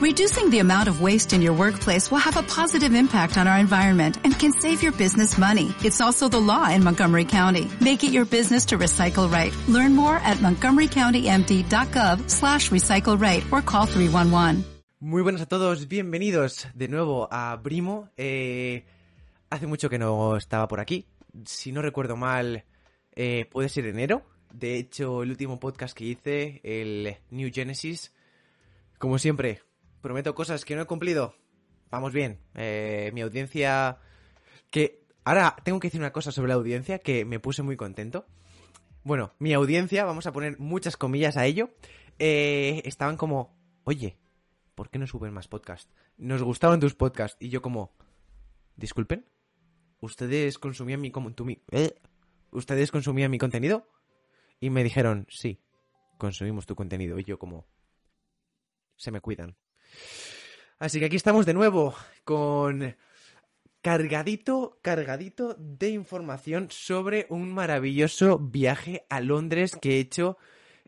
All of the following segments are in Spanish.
Reducing the amount of waste in your workplace will have a positive impact on our environment and can save your business money. It's also the law in Montgomery County. Make it your business to recycle right. Learn more at montgomerycountymd.gov slash recycle right or call 311. Muy buenas a todos, bienvenidos de nuevo a Brimo. Eh, hace mucho que no estaba por aquí. Si no recuerdo mal, eh, puede ser enero. De hecho, el último podcast que hice, el New Genesis, como siempre, prometo cosas que no he cumplido. Vamos bien. Eh, mi audiencia... Que ahora tengo que decir una cosa sobre la audiencia que me puse muy contento. Bueno, mi audiencia, vamos a poner muchas comillas a ello, eh, estaban como, oye, ¿por qué no suben más podcasts? Nos gustaban tus podcasts. Y yo como, disculpen, ¿ustedes consumían mi, eh, ¿ustedes consumían mi contenido? Y me dijeron, sí, consumimos tu contenido. Y yo como, se me cuidan. Así que aquí estamos de nuevo con cargadito, cargadito de información sobre un maravilloso viaje a Londres que he hecho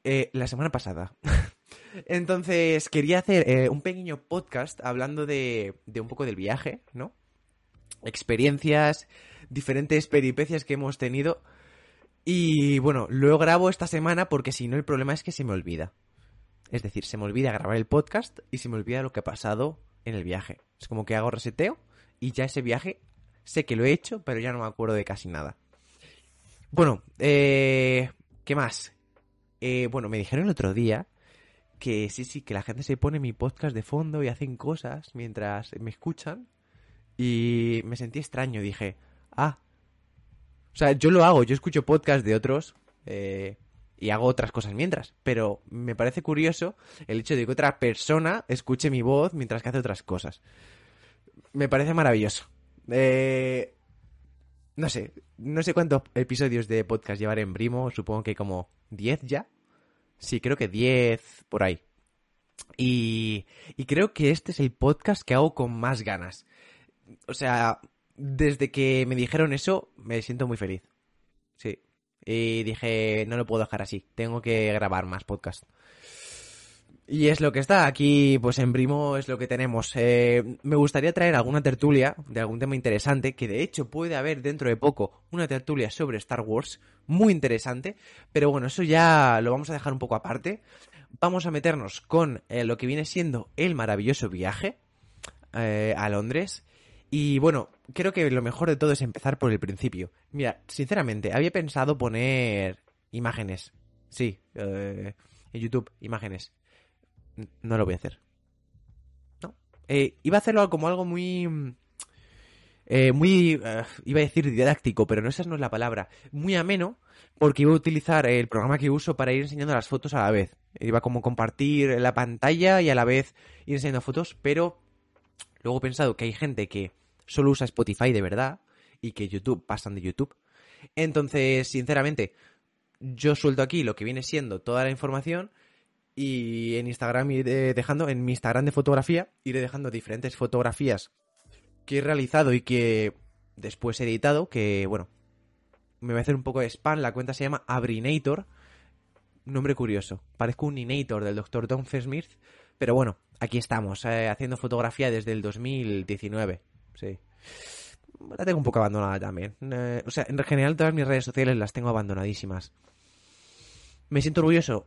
eh, la semana pasada. Entonces, quería hacer eh, un pequeño podcast hablando de, de un poco del viaje, ¿no? Experiencias, diferentes peripecias que hemos tenido. Y bueno, lo grabo esta semana porque si no el problema es que se me olvida. Es decir, se me olvida grabar el podcast y se me olvida lo que ha pasado en el viaje. Es como que hago reseteo y ya ese viaje sé que lo he hecho, pero ya no me acuerdo de casi nada. Bueno, eh, ¿qué más? Eh, bueno, me dijeron el otro día que sí, sí, que la gente se pone mi podcast de fondo y hacen cosas mientras me escuchan. Y me sentí extraño, dije, ah. O sea, yo lo hago, yo escucho podcast de otros eh, y hago otras cosas mientras. Pero me parece curioso el hecho de que otra persona escuche mi voz mientras que hace otras cosas. Me parece maravilloso. Eh, no sé, no sé cuántos episodios de podcast llevaré en Brimo, supongo que como 10 ya. Sí, creo que 10 por ahí. Y, y creo que este es el podcast que hago con más ganas. O sea, desde que me dijeron eso, me siento muy feliz. Sí. Y dije, no lo puedo dejar así, tengo que grabar más podcast. Y es lo que está, aquí pues en Brimo es lo que tenemos. Eh, me gustaría traer alguna tertulia de algún tema interesante, que de hecho puede haber dentro de poco una tertulia sobre Star Wars, muy interesante, pero bueno, eso ya lo vamos a dejar un poco aparte. Vamos a meternos con eh, lo que viene siendo el maravilloso viaje eh, a Londres. Y bueno, creo que lo mejor de todo es empezar por el principio. Mira, sinceramente, había pensado poner imágenes. Sí, en YouTube, imágenes no lo voy a hacer. No. Eh, iba a hacerlo como algo muy... Eh, muy... Eh, iba a decir didáctico, pero no, esa no es la palabra. Muy ameno, porque iba a utilizar el programa que uso para ir enseñando las fotos a la vez. Iba como compartir la pantalla y a la vez ir enseñando fotos, pero luego he pensado que hay gente que solo usa Spotify de verdad y que YouTube pasan de YouTube. Entonces, sinceramente, yo suelto aquí lo que viene siendo toda la información y en Instagram iré dejando, en mi Instagram de fotografía, iré dejando diferentes fotografías que he realizado y que después he editado, que bueno, me voy a hacer un poco de spam, la cuenta se llama Abrinator, nombre curioso, parezco un Inator del Dr. Tom Smith, pero bueno, aquí estamos, eh, haciendo fotografía desde el 2019, sí. La tengo un poco abandonada también. Eh, o sea, en general todas mis redes sociales las tengo abandonadísimas. ¿Me siento orgulloso?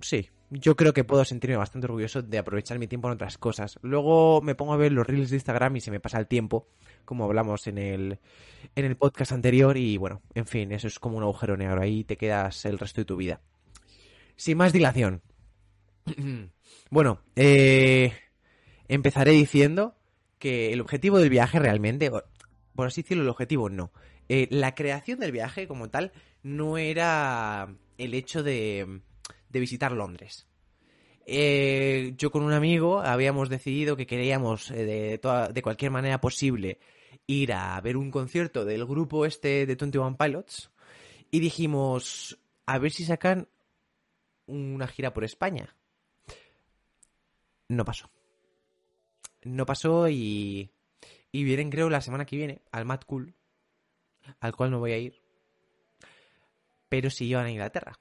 Sí, yo creo que puedo sentirme bastante orgulloso de aprovechar mi tiempo en otras cosas. Luego me pongo a ver los reels de Instagram y se me pasa el tiempo, como hablamos en el, en el podcast anterior, y bueno, en fin, eso es como un agujero negro, ahí te quedas el resto de tu vida. Sin más dilación. bueno, eh, empezaré diciendo que el objetivo del viaje realmente, por así decirlo, el objetivo no. Eh, la creación del viaje como tal no era el hecho de de visitar Londres. Eh, yo con un amigo habíamos decidido que queríamos eh, de, de cualquier manera posible ir a ver un concierto del grupo este de 21 Pilots y dijimos a ver si sacan una gira por España. No pasó. No pasó y, y vienen creo la semana que viene al Mad Cool, al cual no voy a ir, pero sí yo a Inglaterra.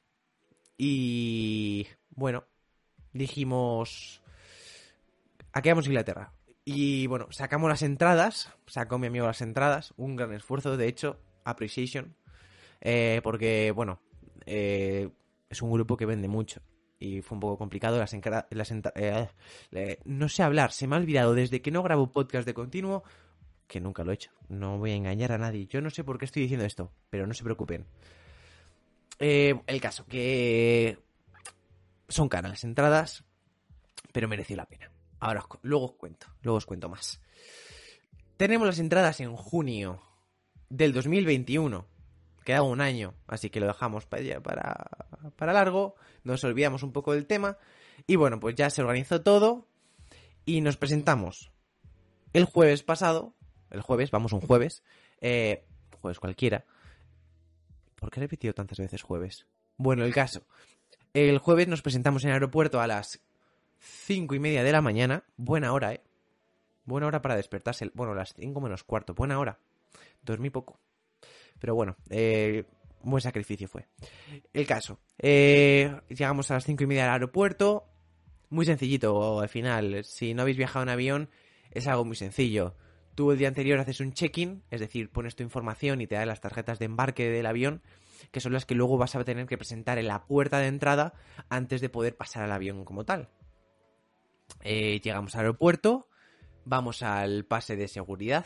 Y bueno, dijimos, aquí vamos a Inglaterra. Y bueno, sacamos las entradas, sacó mi amigo las entradas, un gran esfuerzo, de hecho, appreciation, eh, porque bueno, eh, es un grupo que vende mucho y fue un poco complicado las, las eh, no sé hablar, se me ha olvidado desde que no grabo podcast de continuo que nunca lo he hecho. No voy a engañar a nadie. Yo no sé por qué estoy diciendo esto, pero no se preocupen. el caso, que son caras entradas, pero mereció la pena. Ahora luego os cuento, luego os cuento más. Tenemos las entradas en junio del 2021. Queda un año, así que lo dejamos para, para, para largo. Nos olvidamos un poco del tema. Y bueno, pues ya se organizó todo. Y nos presentamos el jueves pasado. El jueves, vamos un jueves. Eh, jueves cualquiera. ¿Por qué he repetido tantas veces jueves? Bueno, el caso. El jueves nos presentamos en el aeropuerto a las cinco y media de la mañana. Buena hora, ¿eh? Buena hora para despertarse. Bueno, las cinco menos cuarto. Buena hora. Dormí poco. Pero bueno, eh, buen sacrificio fue. El caso. Eh, llegamos a las cinco y media al aeropuerto. Muy sencillito al final. Si no habéis viajado en avión, es algo muy sencillo. Tú el día anterior haces un check-in, es decir, pones tu información y te dan las tarjetas de embarque del avión, que son las que luego vas a tener que presentar en la puerta de entrada antes de poder pasar al avión como tal. Eh, llegamos al aeropuerto, vamos al pase de seguridad,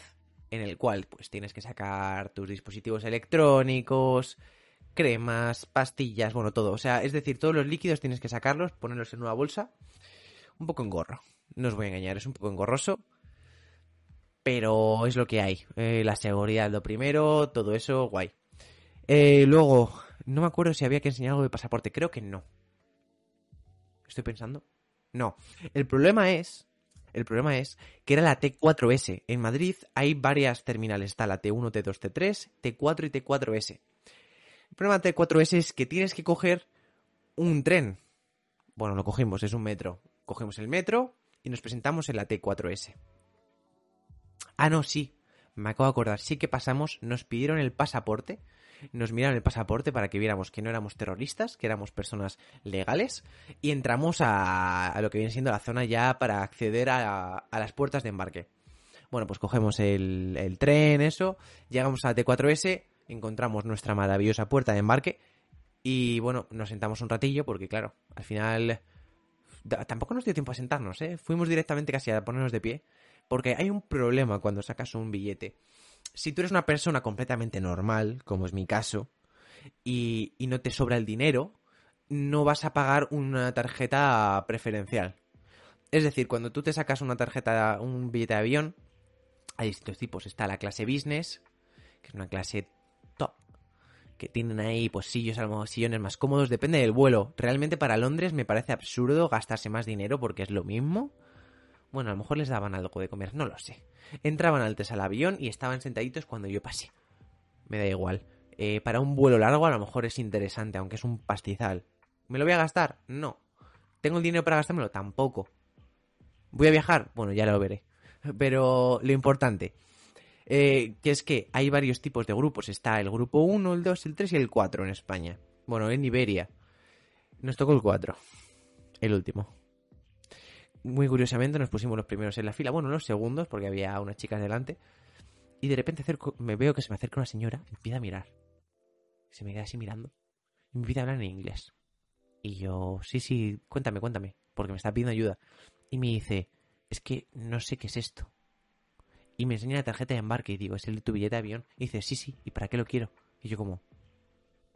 en el cual pues tienes que sacar tus dispositivos electrónicos, cremas, pastillas, bueno, todo. O sea, es decir, todos los líquidos tienes que sacarlos, ponerlos en una bolsa. Un poco engorro. No os voy a engañar, es un poco engorroso. Pero es lo que hay. Eh, la seguridad lo primero, todo eso, guay. Eh, luego, no me acuerdo si había que enseñar algo de pasaporte. Creo que no. Estoy pensando. No. El problema es. El problema es que era la T4S. En Madrid hay varias terminales. Está la T1, T2, T3, T4 y T4S. El problema de T4S es que tienes que coger un tren. Bueno, lo cogimos, es un metro. Cogemos el metro y nos presentamos en la T4S. Ah, no, sí. Me acabo de acordar. Sí que pasamos, nos pidieron el pasaporte nos miraron el pasaporte para que viéramos que no éramos terroristas, que éramos personas legales, y entramos a, lo que viene siendo la zona ya para acceder a, las puertas de embarque. Bueno, pues cogemos el, el tren, eso, llegamos a T4S, encontramos nuestra maravillosa puerta de embarque, y bueno, nos sentamos un ratillo, porque claro, al final tampoco nos dio tiempo a sentarnos, ¿eh? Fuimos directamente casi a ponernos de pie, porque hay un problema cuando sacas un billete si tú eres una persona completamente normal, como es mi caso, y, no te sobra el dinero, no vas a pagar una tarjeta preferencial. Es decir, cuando tú te sacas una tarjeta, un billete de avión, hay distintos tipos. Está la clase business, que es una clase top, que tienen ahí pues sillos, sillones más cómodos, depende del vuelo. Realmente para Londres me parece absurdo gastarse más dinero porque es lo mismo. Bueno, a lo mejor les daban algo de comer, no lo sé. Entraban antes al avión y estaban sentaditos cuando yo pasé. Me da igual. Eh, para un vuelo largo a lo mejor es interesante, aunque es un pastizal. ¿Me lo voy a gastar? No. ¿Tengo el dinero para gastármelo? Tampoco. ¿Voy a viajar? Bueno, ya lo veré. Pero lo importante, eh, que es que hay varios tipos de grupos. Está el grupo 1, el 2, el 3 y el 4 en España. Bueno, en Iberia. Nos tocó el 4. El último muy curiosamente nos pusimos los primeros en la fila, bueno, los segundos, porque había unas chicas delante. Y de repente me veo que se me acerca una señora me empieza a mirar. Se me queda así mirando. Y me empieza a hablar en inglés. Y yo, sí, sí, cuéntame, cuéntame, porque me está pidiendo ayuda. Y me dice, es que no sé qué es esto. Y me enseña la tarjeta de embarque y digo, ¿es el de tu billete de avión? Y dice, sí, sí, ¿y para qué lo quiero? Y yo como,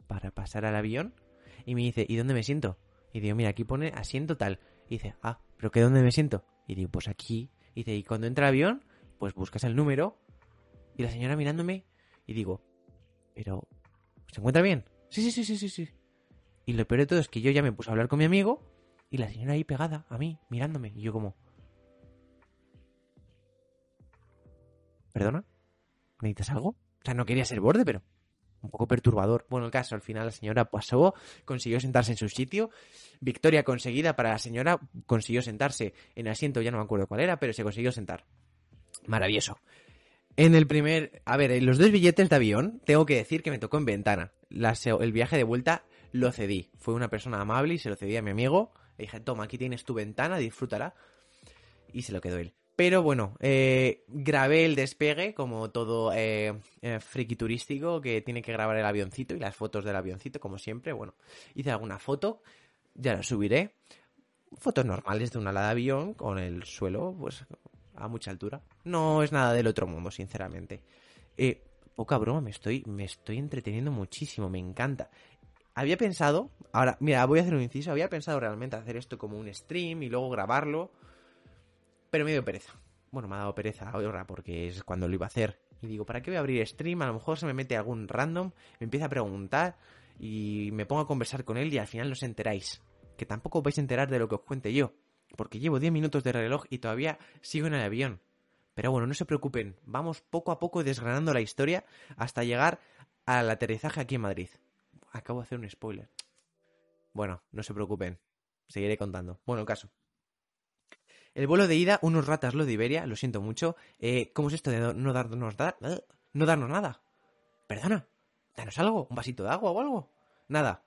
¿para pasar al avión? Y me dice, ¿y dónde me siento? Y digo, mira, aquí pone asiento tal. Y dice, ah, ¿pero qué dónde me siento? Y digo, pues aquí. Y dice, y cuando entra el avión, pues buscas el número. Y la señora mirándome, y digo, pero, ¿se encuentra bien? Sí, sí, sí, sí, sí, sí. Y lo peor de todo es que yo ya me puse a hablar con mi amigo, y la señora ahí pegada a mí, mirándome. Y yo como, ¿perdona? ¿Necesitas algo? O sea, no quería ser borde, pero un poco perturbador. Bueno, el caso, al final la señora pasó, consiguió sentarse en su sitio. Victoria conseguida para la señora, consiguió sentarse en asiento, ya no me acuerdo cuál era, pero se consiguió sentar. Maravilloso. En el primer, a ver, en los dos billetes de avión, tengo que decir que me tocó en ventana. el viaje de vuelta lo cedí. Fue una persona amable y se lo cedí a mi amigo. Le dije, toma, aquí tienes tu ventana, disfrútala. y se lo quedó él. Pero bueno, eh, grabé el despegue como todo eh, eh, friki turístico que tiene que grabar el avioncito y las fotos del avioncito, como siempre. Bueno, hice alguna foto, ya lo subiré. Fotos normales de una ala de avión con el suelo, pues a mucha altura. No es nada del otro mundo, sinceramente. Eh, poca broma, me estoy, me estoy entreteniendo muchísimo, me encanta. Había pensado, ahora, mira, voy a hacer un inciso, había pensado realmente hacer esto como un stream y luego grabarlo pero me dio pereza. Bueno, me ha dado pereza ahora porque es cuando lo iba a hacer. Y digo, ¿para qué voy a abrir stream? A lo mejor se me mete algún random, me empieza a preguntar y me pongo a conversar con él y al final no os enteráis. Que tampoco vais a enterar de lo que os cuente yo. Porque llevo 10 minutos de reloj y todavía sigo en el avión. Pero bueno, no se preocupen, vamos poco a poco desgranando la historia hasta llegar al aterrizaje aquí en Madrid. Acabo de hacer un spoiler. Bueno, no se preocupen, seguiré contando. Bueno, caso. El vuelo de ida, unos ratas lo de Iberia, lo siento mucho. Eh, ¿Cómo es esto de no darnos, no darnos nada? Perdona, danos algo, un vasito de agua o algo. Nada.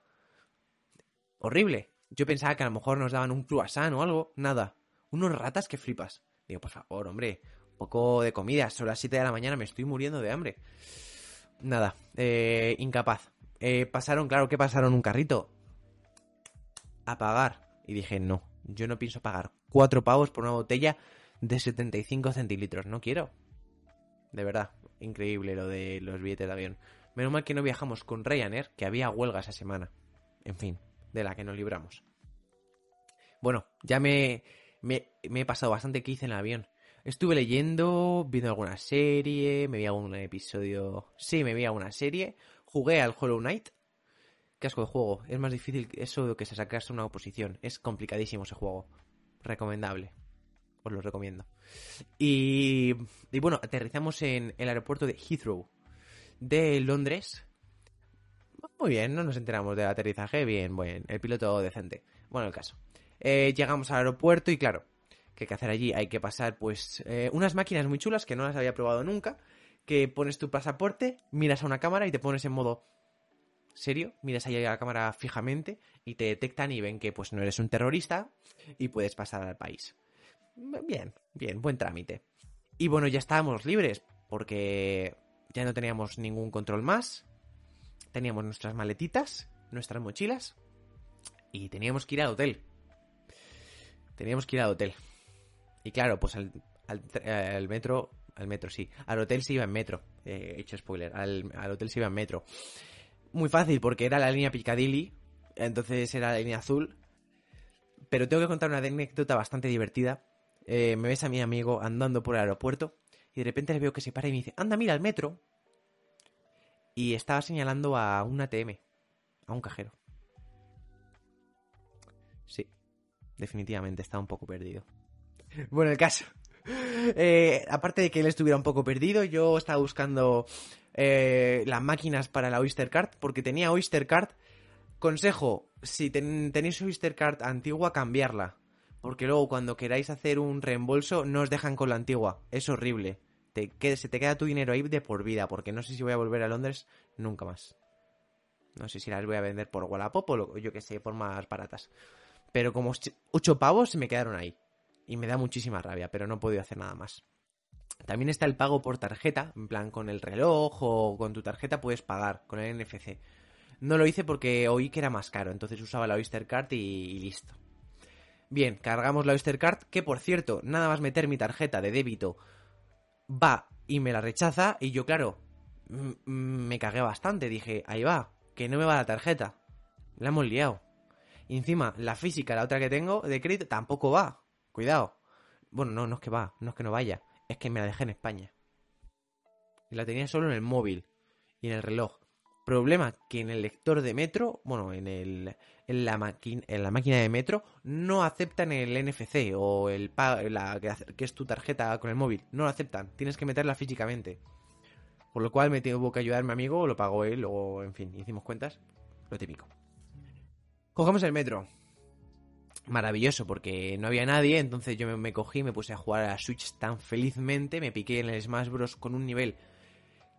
Horrible. Yo pensaba que a lo mejor nos daban un croissant o algo. Nada. Unos ratas que flipas. Digo, por favor, hombre, un poco de comida. Son las 7 de la mañana, me estoy muriendo de hambre. Nada, eh, incapaz. Eh, pasaron, claro que pasaron un carrito. A pagar. Y dije, no, yo no pienso pagar cuatro pavos por una botella de 75 centilitros. No quiero. De verdad, increíble lo de los billetes de avión. Menos mal que no viajamos con Ryanair, que había huelga esa semana. En fin, de la que nos libramos. Bueno, ya me, me, he pasado bastante que hice en el avión. Estuve leyendo, viendo alguna serie, me vi algún episodio... Sí, me vi alguna serie. Jugué al Hollow Knight, Qué asco de juego. Es más difícil eso que se sacarse una oposición. Es complicadísimo ese juego. Recomendable. Os lo recomiendo. Y, y bueno, aterrizamos en el aeropuerto de Heathrow de Londres. Muy bien, no nos enteramos del aterrizaje. Bien, buen. El piloto decente. Bueno, el caso. Eh, llegamos al aeropuerto y claro, ¿qué hay que hacer allí? Hay que pasar pues eh, unas máquinas muy chulas que no las había probado nunca. Que pones tu pasaporte, miras a una cámara y te pones en modo serio, miras ahí a la cámara fijamente y te detectan y ven que pues no eres un terrorista y puedes pasar al país. Bien, bien, buen trámite. Y bueno, ya estábamos libres porque ya no teníamos ningún control más. Teníamos nuestras maletitas, nuestras mochilas y teníamos que ir al hotel. Teníamos que ir al hotel. Y claro, pues al, al, metro, al metro sí, al hotel se iba en metro. he hecho spoiler, al, al hotel se iba en metro muy fácil porque era la línea Piccadilly, entonces era la línea azul. Pero tengo que contar una anécdota bastante divertida. Eh, me ves a mi amigo andando por el aeropuerto y de repente le veo que se para y me dice, anda, mira el metro. Y estaba señalando a un ATM, a un cajero. Sí, definitivamente estaba un poco perdido. Bueno, el caso. Eh, aparte de que él estuviera un poco perdido, yo estaba buscando eh, las máquinas para la Oyster Card, porque tenía Oyster Card. Consejo, si tenéis Oyster Card antigua, cambiarla. Porque luego cuando queráis hacer un reembolso no os dejan con la antigua. Es horrible. Te, se te queda tu dinero ahí de por vida, porque no sé si voy a volver a Londres nunca más. No sé si las voy a vender por Wallapop o yo que sé, por más baratas. Pero como 8 pavos se me quedaron ahí. Y me da muchísima rabia, pero no he podido hacer nada más. También está el pago por tarjeta, en plan con el reloj o con tu tarjeta puedes pagar con el NFC. No lo hice porque oí que era más caro, entonces usaba la Oyster Card y, listo. Bien, cargamos la Oyster Card, que por cierto, nada más meter mi tarjeta de débito va y me la rechaza y yo claro, me cagué bastante, dije, ahí va, que no me va la tarjeta. La hemos liado. Y encima, la física, la otra que tengo de crédito, tampoco va. Cuidado. Bueno, no, no es que va, no es que no vaya es que me la dejé en España. La tenía solo en el móvil y en el reloj. Problema que en el lector de metro, bueno, en, el, la, máquina de metro, no aceptan el NFC o el la, que es tu tarjeta con el móvil. No lo aceptan. Tienes que meterla físicamente. Por lo cual me tuvo que ayudar mi amigo, lo pagó él, o en fin, hicimos cuentas. Lo típico. Cogemos el metro maravilloso porque no había nadie, entonces yo me, cogí, me puse a jugar a la Switch tan felizmente, me piqué en el Smash Bros. con un nivel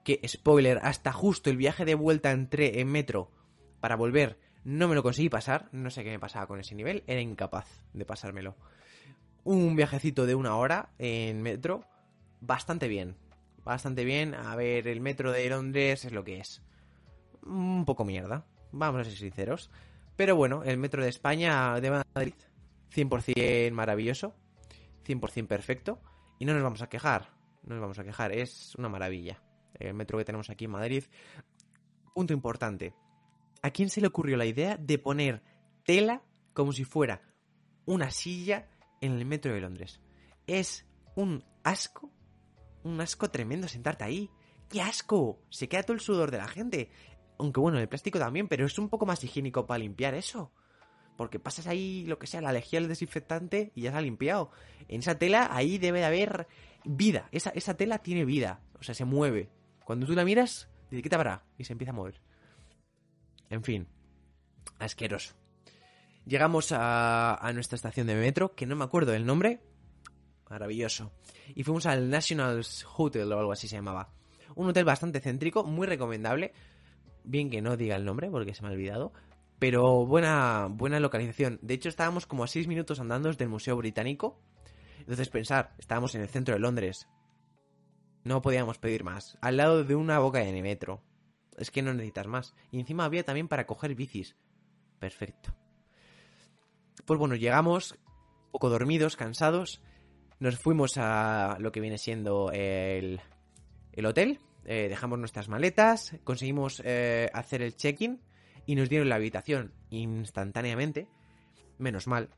que, spoiler, hasta justo el viaje de vuelta entré en metro para volver, no me lo conseguí pasar, no sé qué me pasaba con ese nivel, era incapaz de pasármelo. un viajecito de una hora en metro, bastante bien. Bastante bien. A ver, el metro de Londres es lo que es. Un poco mierda, vamos a ser sinceros. Pero bueno, el metro de España, de Madrid, 100% maravilloso, 100% perfecto. Y no nos vamos a quejar, no nos vamos a quejar, es una maravilla. El metro que tenemos aquí en Madrid. Punto importante. ¿A quién se le ocurrió la idea de poner tela como si fuera una silla en el metro de Londres? Es un asco, un asco tremendo sentarte ahí. ¡Qué asco! Se queda todo el sudor de la gente. Aunque bueno, el plástico también, pero es un poco más higiénico para limpiar eso. Porque pasas ahí lo que sea, la lejía, el desinfectante y ya se ha limpiado. En esa tela ahí debe de haber vida. Esa, esa tela tiene vida. O sea, se mueve. Cuando tú la miras, dice, ¿qué te? Y se empieza a mover. En fin, asqueroso. Llegamos a, a nuestra estación de metro, que no me acuerdo del nombre. Maravilloso. Y fuimos al Nationals Hotel o algo así se llamaba. Un hotel bastante céntrico, muy recomendable. Bien que no diga el nombre porque se me ha olvidado. Pero buena, buena localización. De hecho, estábamos como a 6 minutos andando desde el Museo Británico. Entonces, pensar, estábamos en el centro de Londres. No podíamos pedir más. Al lado de una boca de metro. Es que no necesitas más. Y encima había también para coger bicis. Perfecto. Pues bueno, llegamos, poco dormidos, cansados. Nos fuimos a lo que viene siendo el, el hotel. Eh, dejamos nuestras maletas. Conseguimos eh, hacer el check-in. Y nos dieron la habitación instantáneamente. Menos mal.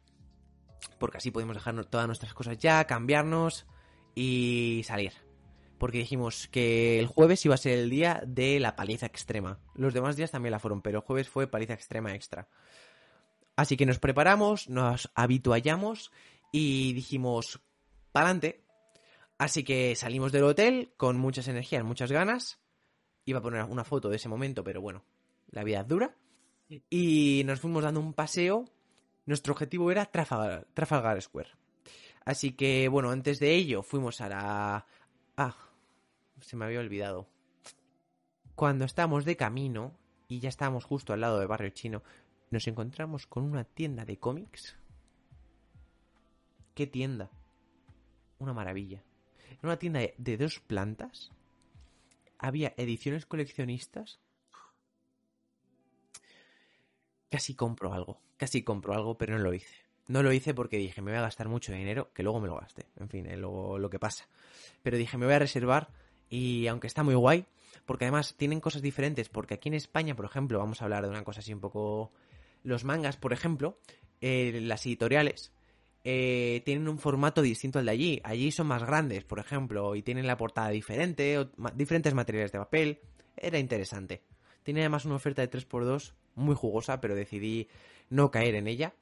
Porque así podemos dejar todas nuestras cosas ya, cambiarnos y salir porque dijimos que el jueves iba a ser el día de la paliza extrema. Los demás días también la fueron, pero el jueves fue paliza extrema extra. Así que nos preparamos, nos habituallamos y dijimos, pa'lante. Así que salimos del hotel con muchas energías, muchas ganas. Iba a poner una foto de ese momento, pero bueno, la vida es dura. Y nos fuimos dando un paseo. Nuestro objetivo era Trafalgar, Trafalgar Square. Así que, bueno, antes de ello fuimos a la... Ah, se me había olvidado. Cuando estamos de camino y ya estábamos justo al lado del barrio chino, nos encontramos con una tienda de cómics. ¿Qué tienda? Una maravilla. En una tienda de dos plantas había ediciones coleccionistas. Casi compro algo, casi compro algo, pero no lo hice. No lo hice porque dije, me voy a gastar mucho dinero, que luego me lo gasté. En fin, es lo, lo que pasa. Pero dije, me voy a reservar y aunque está muy guay, porque además tienen cosas diferentes, porque aquí en España, por ejemplo, vamos a hablar de una cosa así un poco... Los mangas, por ejemplo, eh, las editoriales, eh, tienen un formato distinto al de allí. Allí son más grandes, por ejemplo, y tienen la portada diferente, o diferentes materiales de papel. Era interesante. Tiene además una oferta de 3x2 muy jugosa, pero decidí no caer en ella.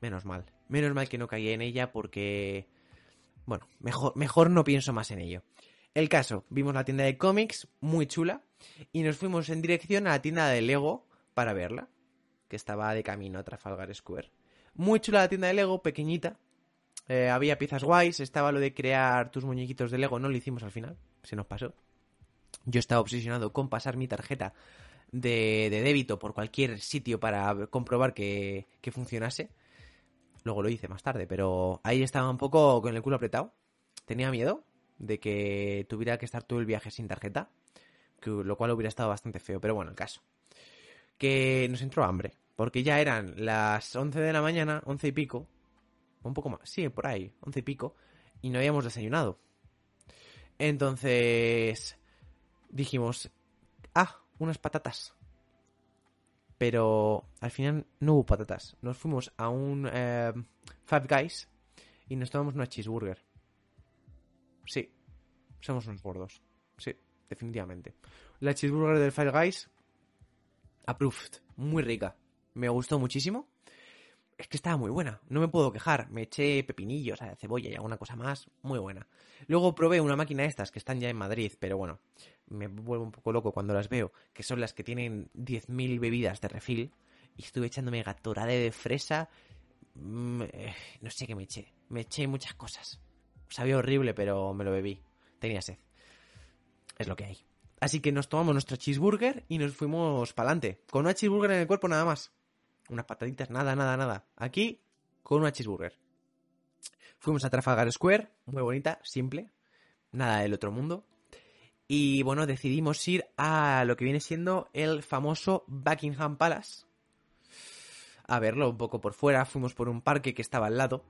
Menos mal. Menos mal que no caí en ella porque... Bueno, mejor, mejor no pienso más en ello. El caso, vimos la tienda de cómics, muy chula, y nos fuimos en dirección a la tienda de Lego para verla, que estaba de camino a Trafalgar Square. Muy chula la tienda de Lego, pequeñita. Eh, había piezas guays, estaba lo de crear tus muñequitos de Lego, no lo hicimos al final, se nos pasó. Yo estaba obsesionado con pasar mi tarjeta de, de débito por cualquier sitio para comprobar que, que funcionase. Luego lo hice más tarde, pero ahí estaba un poco con el culo apretado. Tenía miedo, de que tuviera que estar todo el viaje sin tarjeta, que, lo cual hubiera estado bastante feo, pero bueno, el caso. Que nos entró hambre, porque ya eran las 11 de la mañana, 11 y pico, un poco más, sí, por ahí, 11 y pico, y no habíamos desayunado. Entonces dijimos, ah, unas patatas. Pero al final no hubo patatas. Nos fuimos a un eh, Five Guys y nos tomamos una cheeseburger. Sí, somos unos gordos. Sí, definitivamente. La cheeseburger del Five Guys, approved. Muy rica. Me gustó muchísimo. Es que estaba muy buena, no me puedo quejar. Me eché pepinillos, cebolla y alguna cosa más. Muy buena. Luego probé una máquina de estas que están ya en Madrid, pero bueno, me vuelvo un poco loco cuando las veo, que son las que tienen 10.000 bebidas de refil. Y estuve echándome gatorade de fresa. Mm, eh, no sé qué me eché. Me eché muchas cosas. Sabía horrible, pero me lo bebí. Tenía sed. Es lo que hay. Así que nos tomamos nuestro cheeseburger y nos fuimos para adelante. Con una cheeseburger en el cuerpo nada más. Unas pataditas, nada, nada, nada. Aquí, con una cheeseburger. Fuimos a Trafalgar Square, muy bonita, simple, nada del otro mundo. Y bueno, decidimos ir a lo que viene siendo el famoso Buckingham Palace. A verlo un poco por fuera, fuimos por un parque que estaba al lado.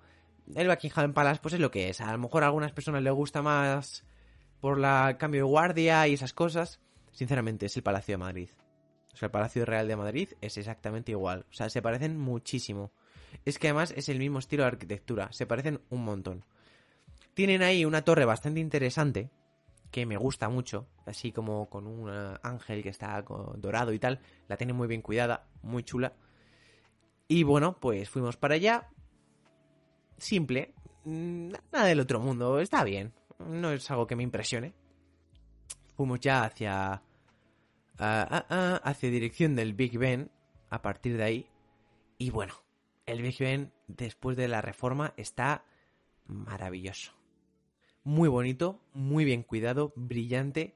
El Buckingham Palace pues es lo que es. A lo mejor a algunas personas les gusta más por la cambio de guardia y esas cosas. Sinceramente, es el Palacio de Madrid. O sea, el Palacio Real de Madrid es exactamente igual. O sea, se parecen muchísimo. Es que además es el mismo estilo de arquitectura. Se parecen un montón. Tienen ahí una torre bastante interesante. Que me gusta mucho. Así como con un ángel que está dorado y tal. La tiene muy bien cuidada. Muy chula. Y bueno, pues fuimos para allá. Simple. Mm, nada del otro mundo. Está bien. No es algo que me impresione. Fuimos ya hacia hacia dirección del Big Ben a partir de ahí. Y bueno, el Big Ben después de la reforma está maravilloso. Muy bonito, muy bien cuidado, brillante.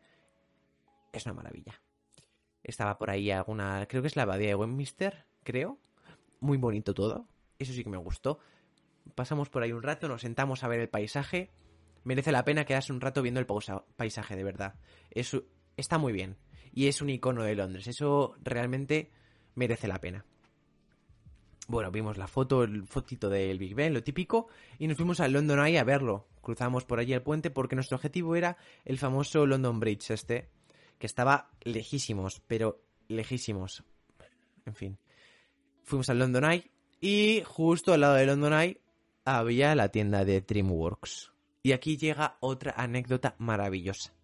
Es una maravilla. Estaba por ahí alguna, creo que es la abadía de Westminster, creo. Muy bonito todo. Eso sí que me gustó. Pasamos por ahí un rato, nos sentamos a ver el paisaje. Merece la pena quedarse un rato viendo el paisaje, de verdad. Eso está muy bien y es un icono de Londres. Eso realmente merece la pena. Bueno, vimos la foto, el fotito del Big Ben, lo típico, y nos fuimos al London Eye a verlo. Cruzamos por allí el puente porque nuestro objetivo era el famoso London Bridge este, que estaba lejísimos, pero lejísimos. En fin. Fuimos al London Eye y justo al lado del London Eye había la tienda de DreamWorks. Y aquí llega otra anécdota maravillosa.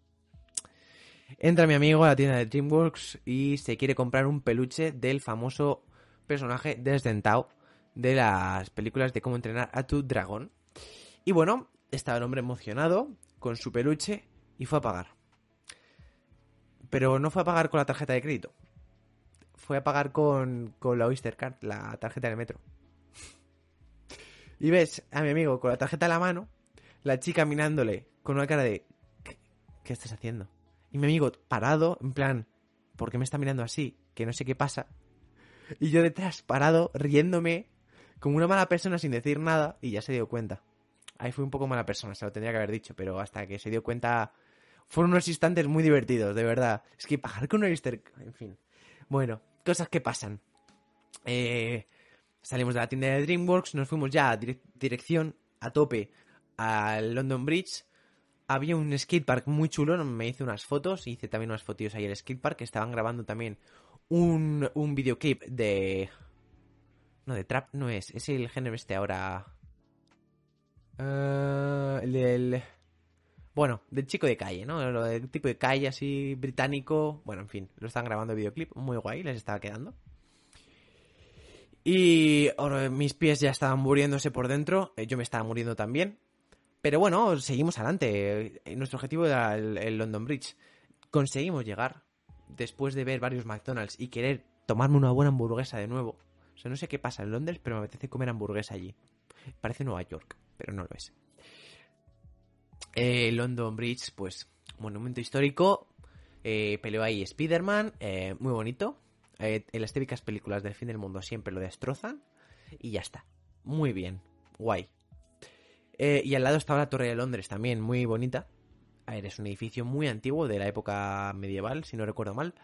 Entra mi amigo a la tienda de DreamWorks y se quiere comprar un peluche del famoso personaje desdentado de las películas de cómo entrenar a tu dragón. Y bueno, estaba el hombre emocionado con su peluche y fue a pagar. Pero no fue a pagar con la tarjeta de crédito. Fue a pagar con, con la Oyster Card, la tarjeta del metro. Y ves a mi amigo con la tarjeta en la mano, la chica mirándole con una cara de... ¿Qué estás haciendo? Y mi amigo parado, en plan, ¿por qué me está mirando así? Que no sé qué pasa. Y yo detrás, parado, riéndome, como una mala persona sin decir nada, y ya se dio cuenta. Ahí fue un poco mala persona, se lo tendría que haber dicho, pero hasta que se dio cuenta, fueron unos instantes muy divertidos, de verdad. Es que pagar con un Easter, en fin. Bueno, cosas que pasan. Eh, salimos de la tienda de DreamWorks, nos fuimos ya a dirección a tope al London Bridge había un skatepark muy chulo, me hice unas fotos, hice también unas fotos ahí el skatepark, estaban grabando también un, un videoclip de... No, de trap no es, es el género este ahora... Uh, el. Bueno, del chico de calle, ¿no? Lo del tipo de calle así británico. Bueno, en fin, lo están grabando videoclip, muy guay, les estaba quedando. Y ahora mis pies ya estaban muriéndose por dentro, eh, yo me estaba muriendo también. Pero bueno, seguimos adelante. Eh, nuestro objetivo era el, London Bridge. Conseguimos llegar después de ver varios McDonald's y querer tomarme una buena hamburguesa de nuevo. O sea, no sé qué pasa en Londres, pero me apetece comer hamburguesa allí. Parece Nueva York, pero no lo es. Eh, London Bridge, pues, monumento histórico. Eh, peleó ahí Spider-Man, eh, muy bonito. en las típicas películas del fin del mundo siempre lo destrozan. Y ya está. Muy bien. Guay. Eh, y al lado estaba la Torre de Londres también, muy bonita. A ver, es un edificio muy antiguo de la época medieval, si no recuerdo mal.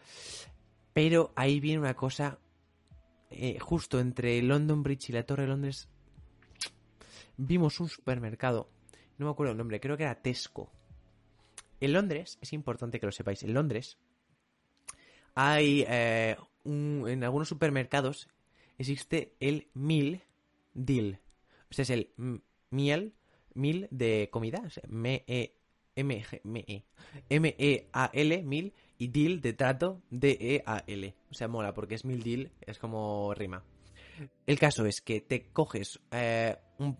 Pero ahí viene una cosa. Eh, justo entre London Bridge y la Torre de Londres. Vimos un supermercado. No me acuerdo el nombre, creo que era Tesco. En Londres, es importante que lo sepáis, en Londres hay eh, en algunos supermercados existe el Meal Deal. O sea, es el miel mil de comida, M-E, M-E, M-E, M-E-A-L, mil, y deal de trato, D-E-A-L. O sea, mola, porque es mil deal, es como rima. El caso es que te coges eh, un,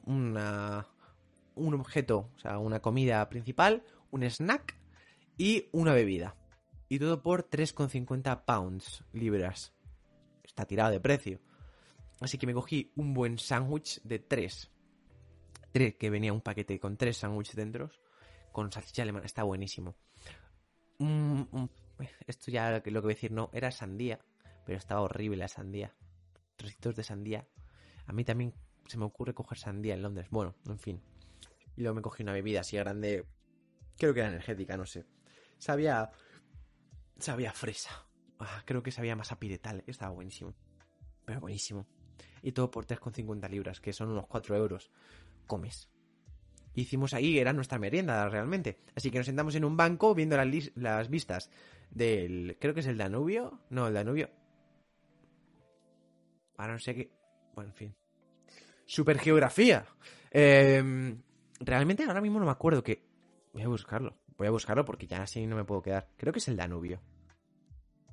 un objeto, o sea, una comida principal, un snack y una bebida. Y todo por 3,50 pounds, libras. Está tirado de precio. Así que me cogí un buen sándwich de 3 que venía un paquete con tres sándwiches dentro, con salchicha alemana, está buenísimo. Esto ya lo que voy a decir no, era sandía, pero estaba horrible la sandía. Trocitos de sandía. A mí también se me ocurre coger sandía en Londres. Bueno, en fin. Y luego me cogí una bebida así grande, creo que era energética, no sé. Sabía... Sabía fresa. Ah, creo que sabía más a piretal, estaba buenísimo. Pero buenísimo. Y todo por 3,50 libras, que son unos 4 euros. Comes. Hicimos ahí, era nuestra merienda realmente. Así que nos sentamos en un banco viendo las, vistas del... Creo que es el Danubio. No, el Danubio. Ahora no sé qué... Bueno, en fin. Supergeografía. Eh, realmente ahora mismo no me acuerdo que... Voy a buscarlo. Voy a buscarlo porque ya así no me puedo quedar. Creo que es el Danubio.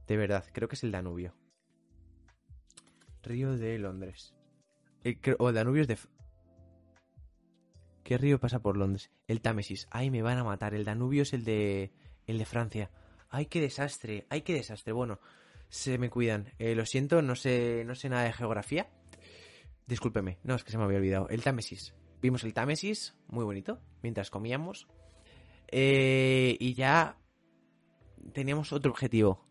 De verdad, creo que es el Danubio. Río de Londres. El cre- o el Danubio es de... ¿Qué río pasa por Londres? El Támesis. Ay, me van a matar. El Danubio es el de... El de Francia. Ay, qué desastre. Ay, qué desastre. Bueno, se me cuidan. Eh, lo siento, no sé, no sé nada de geografía. Discúlpeme. No, es que se me había olvidado. El Támesis. Vimos el Támesis, muy bonito, mientras comíamos. Eh, y ya teníamos otro objetivo.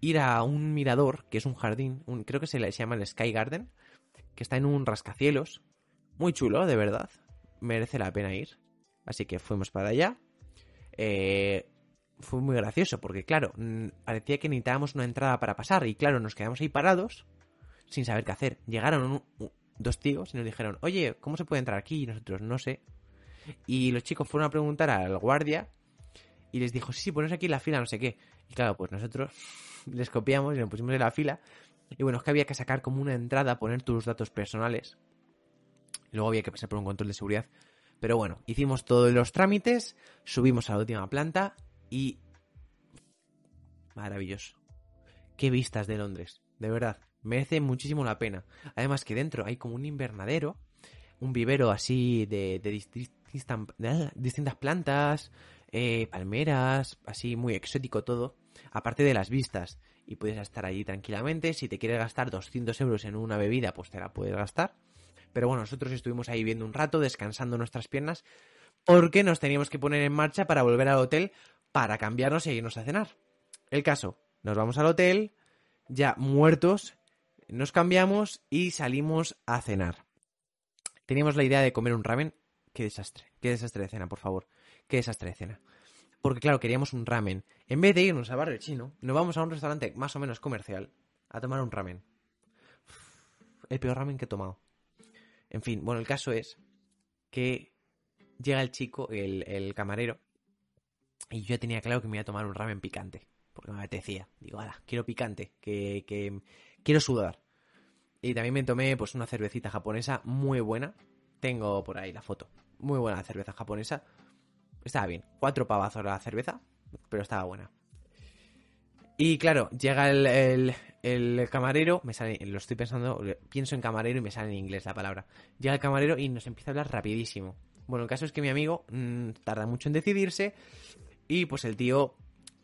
Ir a un mirador, que es un jardín, creo que se llama el Sky Garden, que está en un rascacielos. Muy chulo, de verdad. Merece la pena ir. Así que fuimos para allá. Eh, fue muy gracioso, porque claro, mm, parecía que necesitábamos una entrada para pasar. Y claro, nos quedamos ahí parados, sin saber qué hacer. Llegaron dos tíos y nos dijeron, oye, ¿cómo se puede entrar aquí? Y nosotros, no sé. Y los chicos fueron a preguntar al guardia y les dijo, sí, sí, ponos aquí la fila, no sé qué. Y claro, pues nosotros les copiamos y nos pusimos en la fila. Y bueno, es que había que sacar como una entrada, poner tus datos personales. Luego había que pasar por un control de seguridad. Pero bueno, hicimos todos los trámites, subimos a la última planta y... Maravilloso. Qué vistas de Londres, de verdad. Merece muchísimo la pena. Además que dentro hay como un invernadero, un vivero así de, distintas plantas, eh, palmeras, así muy exótico todo. Aparte de las vistas. Y puedes estar allí tranquilamente. Si te quieres gastar 200 euros en una bebida, pues te la puedes gastar. Pero bueno, nosotros estuvimos ahí viendo un rato, descansando nuestras piernas, porque nos teníamos que poner en marcha para volver al hotel para cambiarnos e irnos a cenar. El caso, nos vamos al hotel, ya muertos, nos cambiamos y salimos a cenar. Teníamos la idea de comer un ramen. Qué desastre, qué desastre de cena, por favor. Qué desastre de cena. Porque claro, queríamos un ramen. En vez de irnos al barrio chino, nos vamos a un restaurante más o menos comercial a tomar un ramen. El peor ramen que he tomado. En fin, bueno, el caso es que llega el chico, el, camarero, y yo tenía claro que me iba a tomar un ramen picante, porque me apetecía. Digo, ala, quiero picante, que, quiero sudar. Y también me tomé pues una cervecita japonesa muy buena. Tengo por ahí la foto. Muy buena la cerveza japonesa. Estaba bien. Cuatro pavazos la cerveza, pero estaba buena. Y claro, llega el- el camarero, me sale, lo estoy pensando, pienso en camarero y me sale en inglés la palabra. Llega el camarero y nos empieza a hablar rapidísimo. Bueno, el caso es que mi amigo mm, tarda mucho en decidirse y pues el tío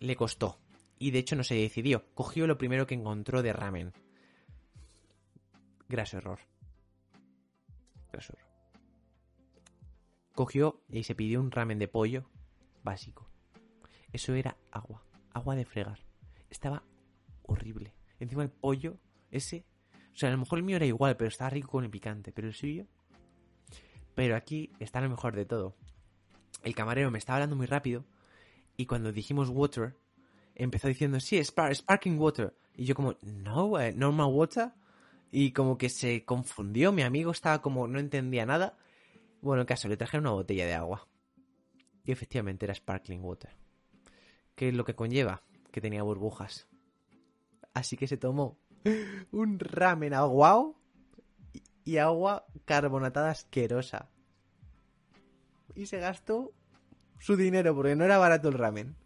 le costó. Y de hecho no se decidió. Cogió lo primero que encontró de ramen. Graso error. Graso error. Cogió y se pidió un ramen de pollo básico. Eso era agua. Agua de fregar. Estaba horrible. Encima el pollo, ese. O sea, a lo mejor el mío era igual, pero estaba rico con el picante. Pero el suyo. Pero aquí está lo mejor de todo. El camarero me estaba hablando muy rápido. Y cuando dijimos water, empezó diciendo, sí, spar- sparkling water. Y yo como, no, eh, normal water. Y como que se confundió. Mi amigo estaba como, no entendía nada. Bueno, en caso, le traje una botella de agua. Y efectivamente era sparkling water. ¿Qué es lo que conlleva? Que tenía burbujas. Así que se tomó un ramen aguao y- agua carbonatada asquerosa. Y se gastó su dinero porque no era barato el ramen.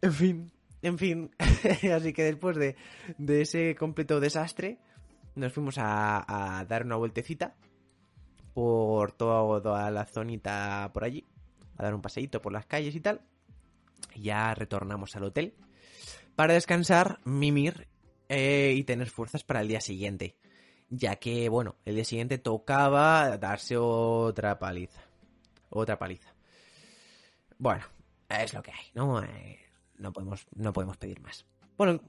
En fin, en fin. Así que después de, de ese completo desastre, nos fuimos a, a dar una vueltecita por toda, toda la zonita por allí, a dar un paseíto por las calles y tal. Y ya retornamos al hotel para descansar, mimir eh, y tener fuerzas para el día siguiente. Ya que, bueno, el día siguiente tocaba darse otra paliza. Otra paliza. Bueno, es lo que hay, ¿no? Eh, no, podemos, no podemos pedir más. Bueno,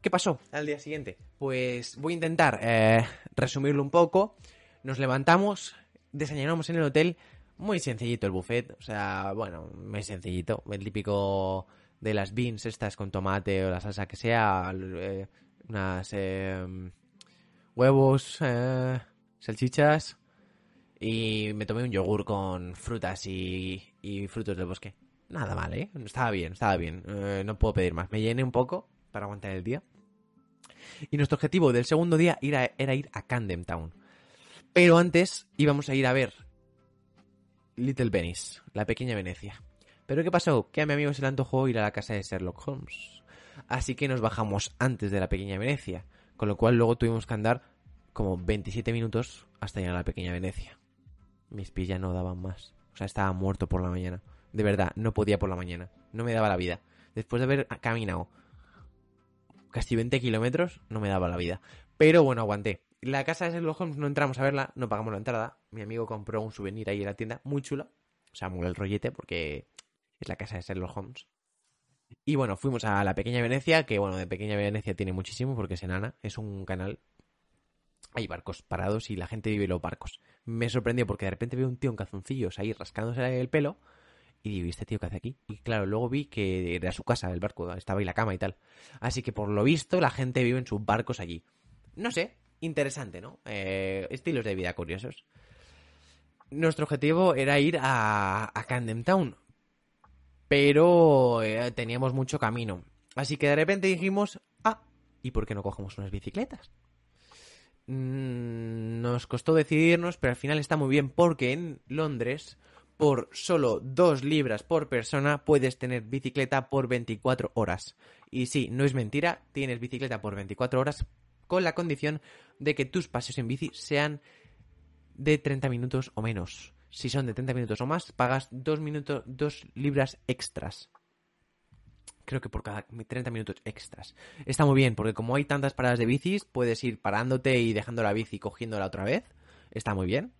¿qué pasó al día siguiente? Pues voy a intentar eh, resumirlo un poco. Nos levantamos, desayunamos en el hotel, Muy sencillito el buffet, o sea, bueno, muy sencillito. El típico de las beans estas con tomate o la salsa que sea, eh, unas eh, huevos, eh, salchichas y me tomé un yogur con frutas y, y frutos del bosque. Nada mal, ¿eh? Estaba bien, estaba bien. Eh, no puedo pedir más. Me llené un poco para aguantar el día. Y nuestro objetivo del segundo día era, era ir a Camden Town. Pero antes íbamos a ir a ver Little Venice, la pequeña Venecia. Pero ¿qué pasó? Que a mi amigo se le antojó ir a la casa de Sherlock Holmes. Así que nos bajamos antes de la pequeña Venecia. Con lo cual luego tuvimos que andar como 27 minutos hasta llegar a la pequeña Venecia. Mis pies ya no daban más. O sea, estaba muerto por la mañana. De verdad, no podía por la mañana. No me daba la vida. Después de haber caminado casi 20 kilómetros, no me daba la vida. Pero bueno, aguanté. La casa de Sherlock Holmes no entramos a verla, no pagamos la entrada. Mi amigo compró un souvenir ahí en la tienda, muy chula. O sea, muy el rollete porque es la casa de Sherlock Holmes. Y bueno, fuimos a la Pequeña Venecia, que bueno, de Pequeña Venecia tiene muchísimo porque es enana, es un canal. Hay barcos parados y la gente vive los barcos. Me sorprendió porque de repente veo un tío en calzoncillos ahí rascándose el pelo y digo, ¿y este tío qué hace aquí? Y claro, luego vi que era su casa, el barco, estaba ahí la cama y tal. Así que por lo visto la gente vive en sus barcos allí. No sé, interesante, ¿no? Eh, estilos de vida curiosos. Nuestro objetivo era ir a, a Camden Town, pero eh, teníamos mucho camino. Así que de repente dijimos, ah, ¿y por qué no cogemos unas bicicletas? Mm, nos costó decidirnos, pero al final está muy bien porque en Londres por solo 2 libras por persona puedes tener bicicleta por 24 horas. Y sí, no es mentira, tienes bicicleta por 24 horas con la condición de que tus paseos en bici sean de 30 minutos o menos. Si son de 30 minutos o más, pagas 2 minutos, 2 libras extras. Creo que por cada 30 minutos extras. Está muy bien, porque como hay tantas paradas de bicis, puedes ir parándote y dejando la bici y cogiéndola otra vez. Está muy bien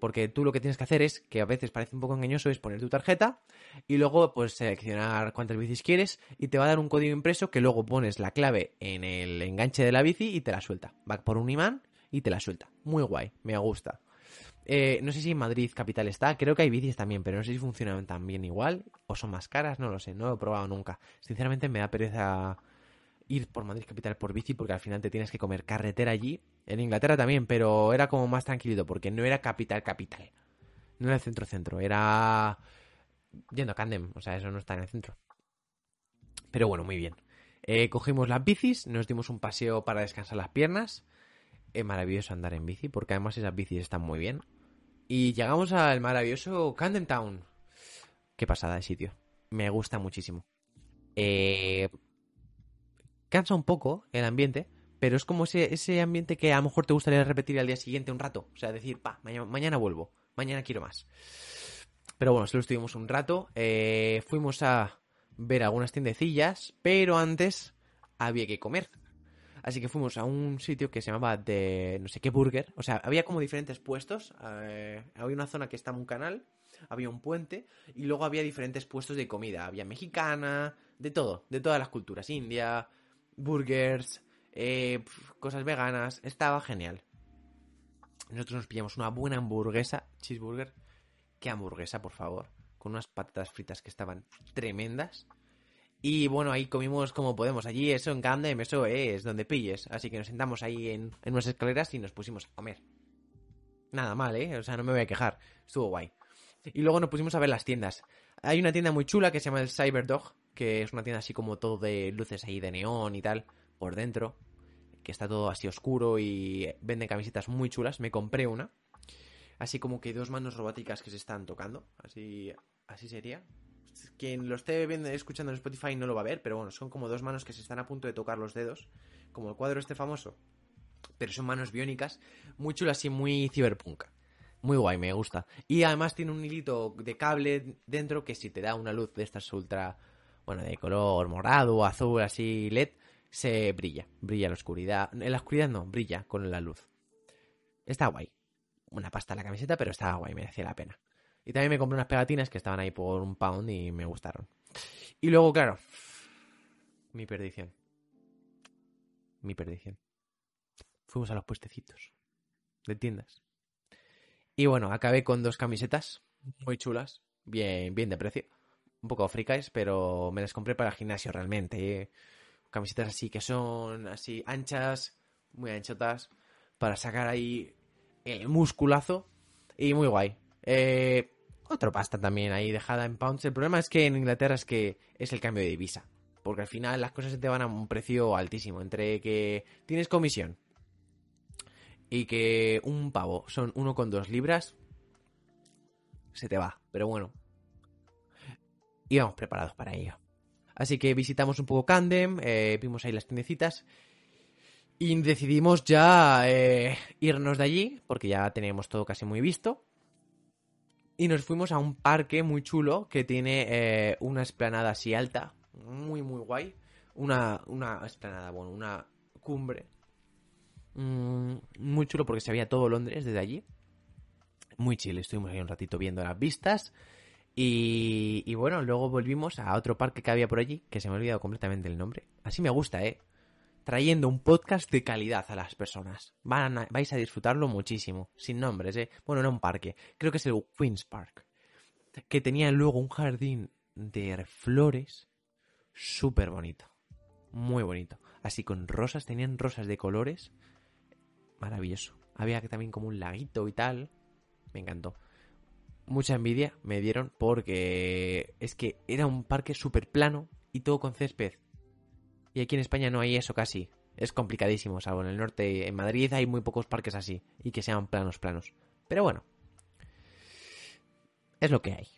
porque tú lo que tienes que hacer es, que a veces parece un poco engañoso, es poner tu tarjeta y luego pues seleccionar cuántas bicis quieres y te va a dar un código impreso que luego pones la clave en el enganche de la bici y te la suelta. Va por un imán y te la suelta. Muy guay, me gusta. Eh, no sé si en Madrid capital está, creo que hay bicis también, pero no sé si funcionan tan bien igual o son más caras, no lo sé, no lo he probado nunca. Sinceramente me da pereza ir por Madrid capital por bici porque al final te tienes que comer carretera allí. En Inglaterra también, pero era como más tranquilito porque no era capital capital. No era el centro centro, era yendo a Candem, o sea, eso no está en el centro. Pero bueno, muy bien. Eh, cogimos las bicis, nos dimos un paseo para descansar las piernas. Es maravilloso andar en bici porque además esas bicis están muy bien. Y llegamos al maravilloso Camden Town. Qué pasada de sitio. Me gusta muchísimo. Eh, cansa un poco el ambiente, pero es como ese, ese ambiente que a lo mejor te gustaría repetir al día siguiente un rato. O sea, decir, pa, mañana, vuelvo, mañana quiero más. Pero bueno, solo estuvimos un rato. Eh, fuimos a ver algunas tiendecillas, pero antes había que comer. Así que fuimos a un sitio que se llamaba de no sé qué burger. O sea, había como diferentes puestos. Eh, había una zona que estaba un canal, había un puente y luego había diferentes puestos de comida. Había mexicana, de todo, de todas las culturas. India, burgers, eh, cosas veganas. Estaba genial. Nosotros nos pillamos una buena hamburguesa, cheeseburger. ¿Qué hamburguesa, por favor? Con unas patatas fritas que estaban tremendas. Y bueno, ahí comimos como podemos. Allí, eso en Camden, eso es donde pilles. Así que nos sentamos ahí en, en unas escaleras y nos pusimos a comer. Nada mal, ¿eh? O sea, no me voy a quejar. Estuvo guay. Y luego nos pusimos a ver las tiendas. Hay una tienda muy chula que se llama el Cyberdog, que es una tienda así como todo de luces ahí de neón y tal, por dentro, que está todo así oscuro y vende camisetas muy chulas. Me compré una, así como que dos manos robóticas que se están tocando, así, así sería. Quien lo esté viendo, escuchando en Spotify no lo va a ver, pero bueno, son como dos manos que se están a punto de tocar los dedos, como el cuadro este famoso, pero son manos biónicas, muy chulas y muy cyberpunk. Muy guay, me gusta. Y además tiene un hilito de cable dentro que si te da una luz de estas ultra bueno, de color morado, azul, así LED, se brilla, brilla en la oscuridad. En la oscuridad no, brilla con la luz. Está guay. Una pasta la camiseta, pero estaba guay, merecía la pena. Y también me compré unas pegatinas que estaban ahí por un pound y me gustaron. Y luego, claro, mi perdición. Mi perdición. Fuimos a los puestecitos de tiendas. Y bueno, acabé con dos camisetas muy chulas, bien, bien de precio. Un poco fricas, pero me las compré para el gimnasio realmente. ¿eh? Camisetas así que son así anchas, muy anchotas, para sacar ahí el musculazo. Y muy guay. Eh, otro pasta también ahí dejada en pounds. El problema es que en Inglaterra es que es el cambio de divisa. Porque al final las cosas se te van a un precio altísimo. Entre que tienes comisión y que un pavo son 1,2 libras, se te va. Pero bueno, íbamos preparados para ello. Así que visitamos un poco Candem, eh, vimos ahí las tiendecitas y decidimos ya eh, irnos de allí, porque ya teníamos todo casi muy visto. Y nos fuimos a un parque muy chulo que tiene eh, una esplanada así alta, muy, muy guay. Una, una esplanada, bueno, una cumbre. Mm, muy chulo porque se veía todo Londres desde allí. Muy chile, estuvimos ahí un ratito viendo las vistas. Y, y, bueno, luego volvimos a otro parque que había por allí, que se me ha olvidado completamente el nombre. Así me gusta, ¿eh? Trayendo un podcast de calidad a las personas. Van vais a disfrutarlo muchísimo. Sin nombres, ¿eh? Bueno, no un parque. Creo que es el Queen's Park. Que tenía luego un jardín de flores súper bonito. Muy bonito. Así con rosas, tenían rosas de colores. Maravilloso. Había también como un laguito y tal. Me encantó. Mucha envidia me dieron porque es que era un parque súper plano y todo con césped. Y aquí en España no hay eso casi. Es complicadísimo, salvo en el norte. En Madrid hay muy pocos parques así y que sean planos, planos. Pero bueno. Es lo que hay.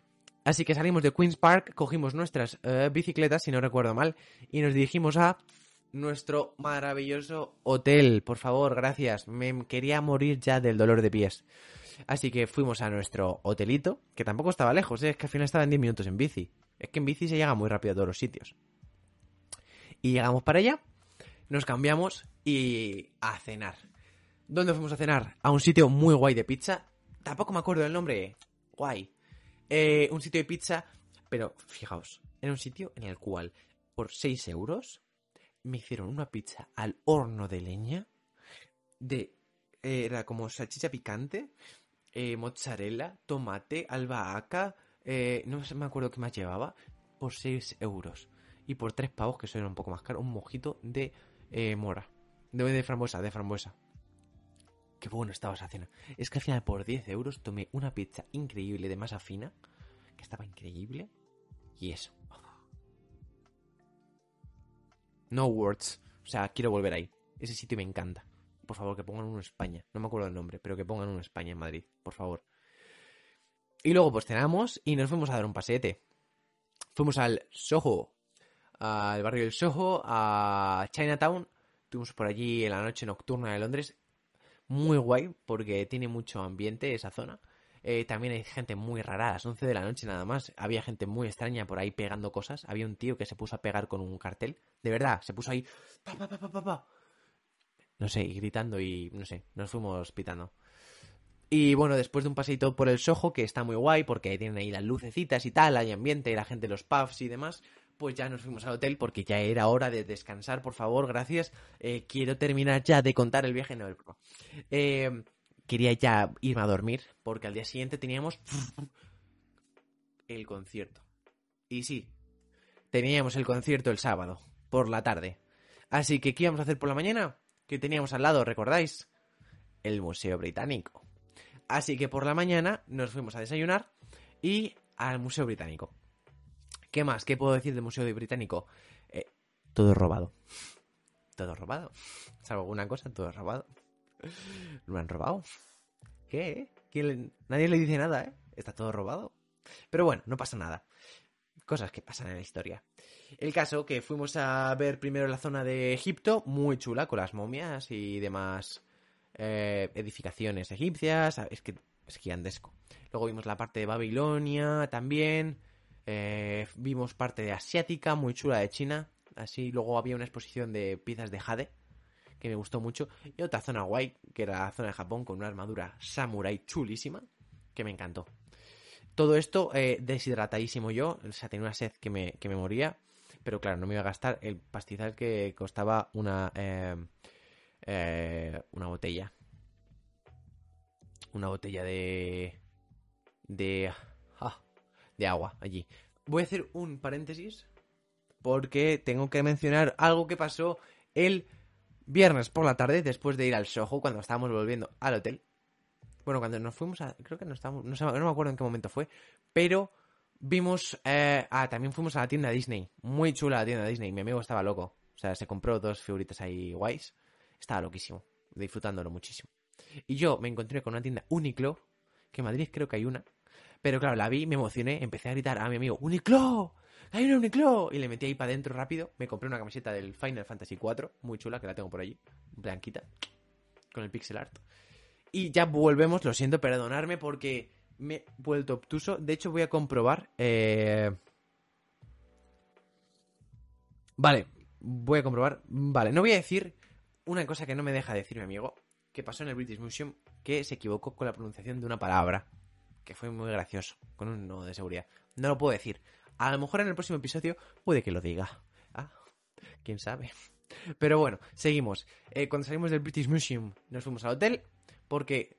Así que salimos de Queen's Park, cogimos nuestras uh, bicicletas, si no recuerdo mal, y nos dirigimos a nuestro maravilloso hotel. Por favor, gracias. Me quería morir ya del dolor de pies. Así que fuimos a nuestro hotelito, que tampoco estaba lejos, ¿eh? es que al final estaba en 10 minutos en bici. Es que en bici se llega muy rápido a todos los sitios. Y llegamos para allá, nos cambiamos y a cenar. ¿Dónde fuimos a cenar? A un sitio muy guay de pizza. Tampoco me acuerdo del nombre. Guay. Eh, un sitio de pizza, pero fijaos, era un sitio en el cual por 6 euros me hicieron una pizza al horno de leña de eh, era como salchicha picante, eh, mozzarella, tomate, albahaca, no me acuerdo qué más llevaba, por 6 euros. Y por 3 pavos, que eso era un poco más caro, un mojito de eh, mora. De, frambuesa, de frambuesa. Qué bueno estaba esa cena. Es que al final por 10 euros tomé una pizza increíble de masa fina, que estaba increíble. Y eso. No words. O sea, quiero volver ahí. Ese sitio me encanta. Por favor, que pongan uno en España. No me acuerdo el nombre, pero que pongan uno en España, en Madrid. Por favor. Y luego pues cenamos y nos fuimos a dar un paseete. Fuimos al Soho. Al barrio del Soho, a Chinatown. Estuvimos por allí en la noche nocturna de Londres. Muy guay, porque tiene mucho ambiente esa zona. Eh, también hay gente muy rara, a las 11 de la noche nada más. Había gente muy extraña por ahí pegando cosas. Había un tío que se puso a pegar con un cartel. De verdad, se puso ahí. Pa, pa, pa. No sé, y gritando y no sé, nos fuimos pitando. Y bueno, después de un paseito por el Soho, que está muy guay, porque tienen ahí las lucecitas y tal, hay ambiente, la gente, los pubs y demás, pues ya nos fuimos al hotel porque ya era hora de descansar, por favor, gracias. Eh, quiero terminar ya de contar el viaje, no, el eh, quería ya irme a dormir, porque al día siguiente teníamos el concierto. Y sí, teníamos el concierto el sábado, por la tarde. Así que, ¿qué íbamos a hacer por la mañana? Que teníamos al lado, ¿recordáis? El Museo Británico. Así que por la mañana nos fuimos a desayunar y al Museo Británico. ¿Qué más? ¿Qué puedo decir del Museo Británico? Eh, todo robado. Todo robado. Salvo alguna cosa, todo robado. ¿Lo han robado? ¿Qué? ¿Quién Nadie le dice nada, ¿eh? Está todo robado. Pero bueno, no pasa nada. Cosas que pasan en la historia. El caso que fuimos a ver primero la zona de Egipto, muy chula, con las momias y demás eh, edificaciones egipcias. Es que es gigantesco. Luego vimos la parte de Babilonia también. Eh, vimos parte de asiática, muy chula de China. Así, luego había una exposición de piezas de jade, que me gustó mucho. Y otra zona guay, que era la zona de Japón, con una armadura samurai chulísima, que me encantó. Todo esto eh, deshidratadísimo yo, o sea, tenía una sed que me, que me moría. Pero claro, no me iba a gastar el pastizal que costaba una, eh, eh, una botella. Una botella de... De... de agua allí. Voy a hacer un paréntesis porque tengo que mencionar algo que pasó el viernes por la tarde después de ir al Soho cuando estábamos volviendo al hotel. Bueno, cuando nos fuimos a... Creo que no estábamos... No, me acuerdo en qué momento fue. Pero vimos... Eh, ah, también fuimos a la tienda Disney. Muy chula la tienda Disney. Mi amigo estaba loco. O sea, se compró dos figuritas ahí guays. Estaba loquísimo. Disfrutándolo muchísimo. Y yo me encontré con una tienda Uniqlo. Que en Madrid creo que hay una. Pero claro, la vi, me emocioné. Empecé a gritar a mi amigo, ¡Uniqlo! ¡Hay una Uniqlo! Y le metí ahí para adentro rápido. Me compré una camiseta del Final Fantasy IV. Muy chula, que la tengo por allí. Blanquita. Con el pixel art. Y ya volvemos, lo siento, perdonarme porque me he vuelto obtuso. De hecho, voy a comprobar. Eh... Vale, voy a comprobar. Vale, no voy a decir una cosa que no me deja decir mi amigo, que pasó en el British Museum, que se equivocó con la pronunciación de una palabra, que fue muy gracioso, con un no de seguridad. No lo puedo decir. A lo mejor en el próximo episodio puede que lo diga. Ah, quién sabe. Pero bueno, seguimos. Eh, cuando salimos del British Museum, nos fuimos al hotel, porque,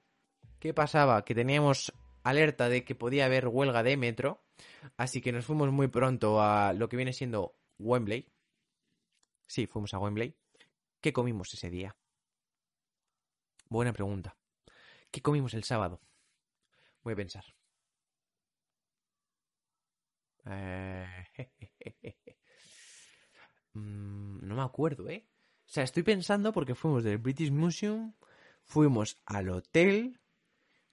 ¿qué pasaba? Que teníamos alerta de que podía haber huelga de metro, así que nos fuimos muy pronto a lo que viene siendo Wembley. Sí, fuimos a Wembley. ¿Qué comimos ese día? Buena pregunta. ¿Qué comimos el sábado? Voy a pensar. Eh... Mm, no me acuerdo, ¿eh? O sea, estoy pensando porque fuimos del British Museum Fuimos al hotel,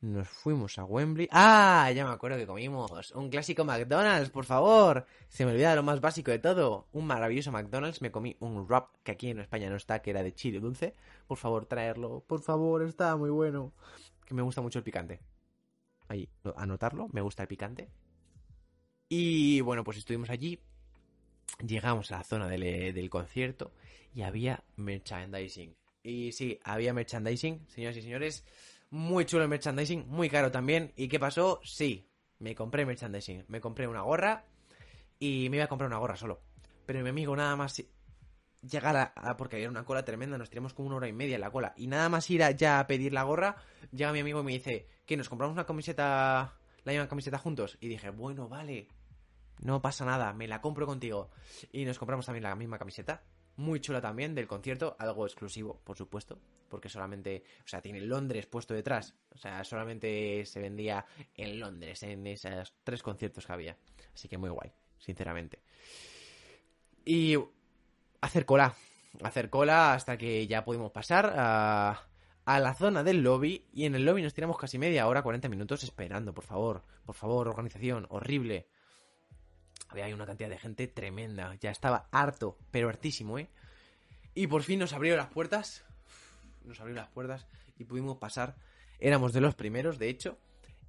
nos fuimos a Wembley. ¡Ah! Ya me acuerdo que comimos. Un clásico McDonald's, por favor. Se me olvida lo más básico de todo. Un maravilloso McDonald's. Me comí un wrap que aquí en España no está, que era de chile dulce. Por favor, traerlo. Por favor, está muy bueno. Que me gusta mucho el picante. Ahí, anotarlo. Me gusta el picante. Y bueno, pues estuvimos allí. Llegamos a la zona del, del concierto y había merchandising. Y sí, había merchandising, señoras y señores. Muy chulo el merchandising, muy caro también. ¿Y qué pasó? Sí, me compré merchandising. Me compré una gorra y me iba a comprar una gorra solo. Pero mi amigo nada más llegar a, porque había una cola tremenda, nos tiramos como una hora y media en la cola. Y nada más ir ya a pedir la gorra, llega mi amigo y me dice, que nos compramos una camiseta, la misma camiseta juntos. Y dije, bueno, vale, no pasa nada, me la compro contigo. Y nos compramos también la misma camiseta muy chula también del concierto, algo exclusivo, por supuesto, porque solamente, o sea, tiene Londres puesto detrás, o sea, solamente se vendía en Londres, en esos tres conciertos que había, así que muy guay, sinceramente. Y hacer cola, hacer cola hasta que ya pudimos pasar a, la zona del lobby y en el lobby nos tiramos casi media hora, 40 minutos esperando, por favor, por favor, organización, horrible había una cantidad de gente tremenda. Ya estaba harto, pero hartísimo, ¿eh? Y por fin nos abrieron las puertas. Nos abrieron las puertas y pudimos pasar. Éramos de los primeros, de hecho.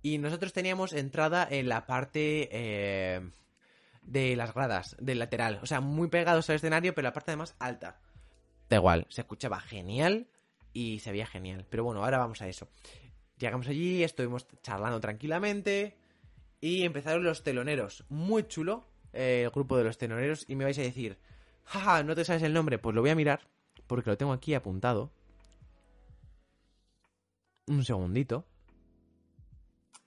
Y nosotros teníamos entrada en la parte eh, de las gradas, del lateral. O sea, muy pegados al escenario, pero la parte más alta. Da igual, se escuchaba genial y se veía genial. Pero bueno, ahora vamos a eso. Llegamos allí, estuvimos charlando tranquilamente y empezaron los teloneros. Muy chulo, el grupo de los tenoreros y me vais a decir, jaja, ¿no te sabes el nombre? Pues lo voy a mirar porque lo tengo aquí apuntado. Un segundito.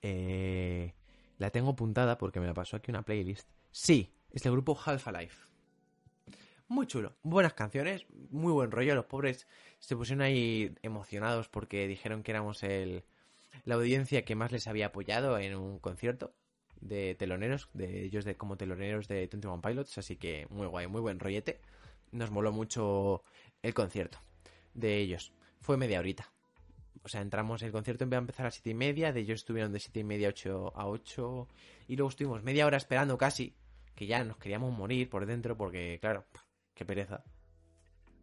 Eh, la tengo apuntada porque me la pasó aquí una playlist. Sí, es el grupo Half Life. Muy chulo, buenas canciones, muy buen rollo. Los pobres se pusieron ahí emocionados porque dijeron que éramos el, la audiencia que más les había apoyado en un concierto de teloneros, de ellos de, como teloneros de 21 Pilots, así que muy guay, muy buen rollete. Nos moló mucho el concierto de ellos. Fue media horita. O sea, entramos, el concierto empezó a empezar a las 7 y media, de ellos estuvieron de 7 y media a 8, a 8, y luego estuvimos media hora esperando casi, que ya nos queríamos morir por dentro, porque claro, qué pereza.